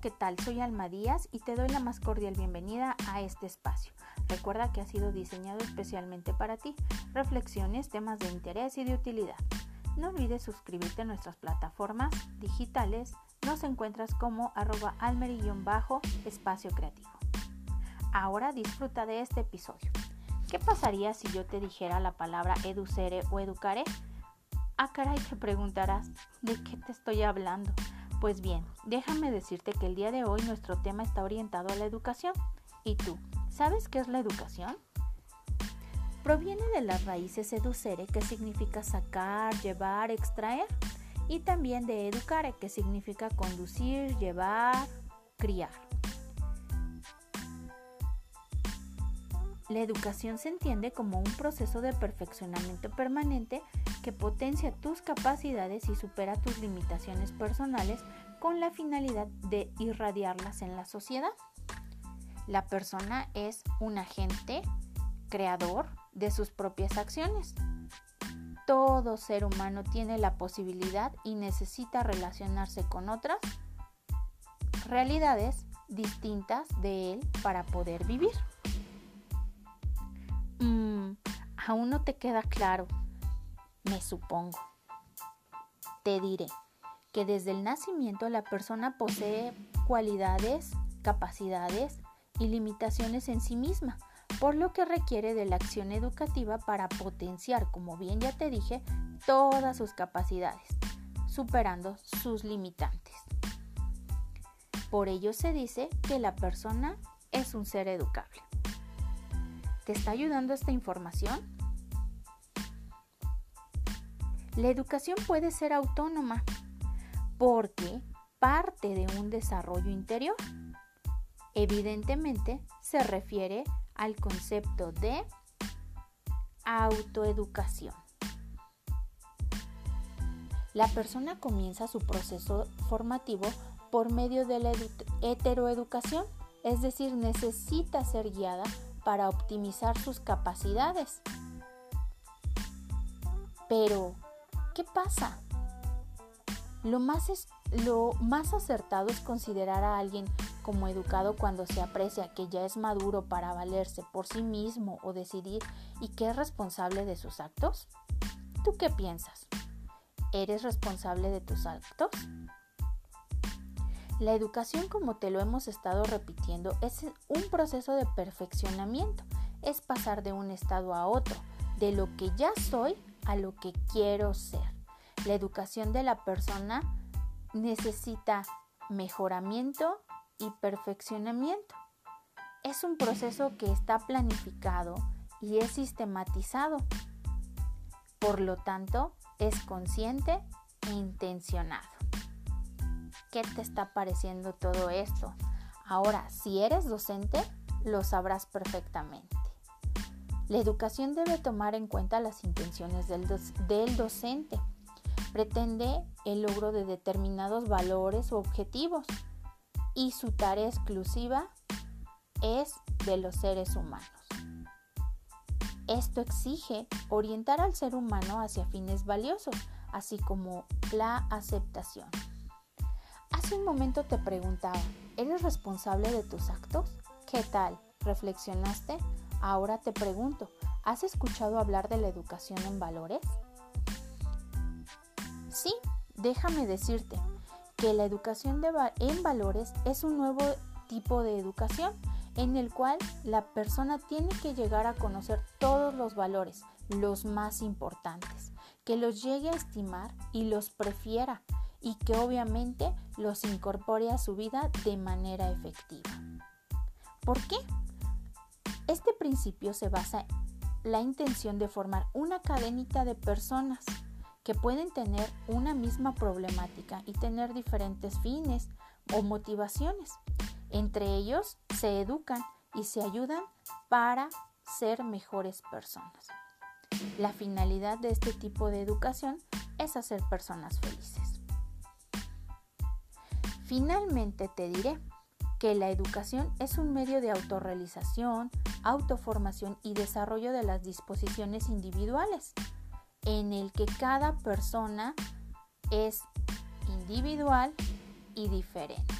¿qué tal? Soy Alma Díaz y te doy la más cordial bienvenida a este espacio. Recuerda que ha sido diseñado especialmente para ti. Reflexiones, temas de interés y de utilidad. No olvides suscribirte a nuestras plataformas digitales. Nos encuentras como arroba bajo espacio creativo. Ahora disfruta de este episodio. ¿Qué pasaría si yo te dijera la palabra educere o educaré? Ah, caray, te preguntarás, ¿de qué te estoy hablando? Pues bien, déjame decirte que el día de hoy nuestro tema está orientado a la educación. ¿Y tú, sabes qué es la educación? Proviene de las raíces educere, que significa sacar, llevar, extraer, y también de educare, que significa conducir, llevar, criar. La educación se entiende como un proceso de perfeccionamiento permanente que potencia tus capacidades y supera tus limitaciones personales con la finalidad de irradiarlas en la sociedad. La persona es un agente creador de sus propias acciones. Todo ser humano tiene la posibilidad y necesita relacionarse con otras realidades distintas de él para poder vivir. Mm, aún no te queda claro, me supongo. Te diré que desde el nacimiento la persona posee cualidades, capacidades y limitaciones en sí misma, por lo que requiere de la acción educativa para potenciar, como bien ya te dije, todas sus capacidades, superando sus limitantes. Por ello se dice que la persona es un ser educable. ¿Te está ayudando esta información? La educación puede ser autónoma porque parte de un desarrollo interior. Evidentemente se refiere al concepto de autoeducación. La persona comienza su proceso formativo por medio de la heteroeducación, es decir, necesita ser guiada para optimizar sus capacidades. Pero, ¿qué pasa? Lo más, es, lo más acertado es considerar a alguien como educado cuando se aprecia que ya es maduro para valerse por sí mismo o decidir y que es responsable de sus actos. ¿Tú qué piensas? ¿Eres responsable de tus actos? La educación, como te lo hemos estado repitiendo, es un proceso de perfeccionamiento. Es pasar de un estado a otro, de lo que ya soy a lo que quiero ser. La educación de la persona necesita mejoramiento y perfeccionamiento. Es un proceso que está planificado y es sistematizado. Por lo tanto, es consciente e intencionado. ¿Qué te está pareciendo todo esto? Ahora, si eres docente, lo sabrás perfectamente. La educación debe tomar en cuenta las intenciones del, docente. Pretende el logro de determinados valores o objetivos y su tarea exclusiva es de los seres humanos. Esto exige orientar al ser humano hacia fines valiosos, así como la aceptación. Hace un momento te preguntaba, ¿eres responsable de tus actos? ¿Qué tal? ¿Reflexionaste? Ahora te pregunto, ¿has escuchado hablar de la educación en valores? Sí, déjame decirte que la educación en valores es un nuevo tipo de educación en el cual la persona tiene que llegar a conocer todos los valores, los más importantes, que los llegue a estimar y los prefiera y que obviamente los incorpore a su vida de manera efectiva. ¿Por qué? Este principio se basa en la intención de formar una cadenita de personas que pueden tener una misma problemática y tener diferentes fines o motivaciones. Entre ellos se educan y se ayudan para ser mejores personas. La finalidad de este tipo de educación es hacer personas felices. Finalmente te diré que la educación es un medio de autorrealización, autoformación y desarrollo de las disposiciones individuales, en el que cada persona es individual y diferente.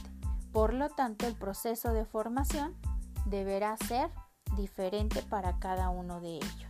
Por lo tanto, el proceso de formación deberá ser diferente para cada uno de ellos.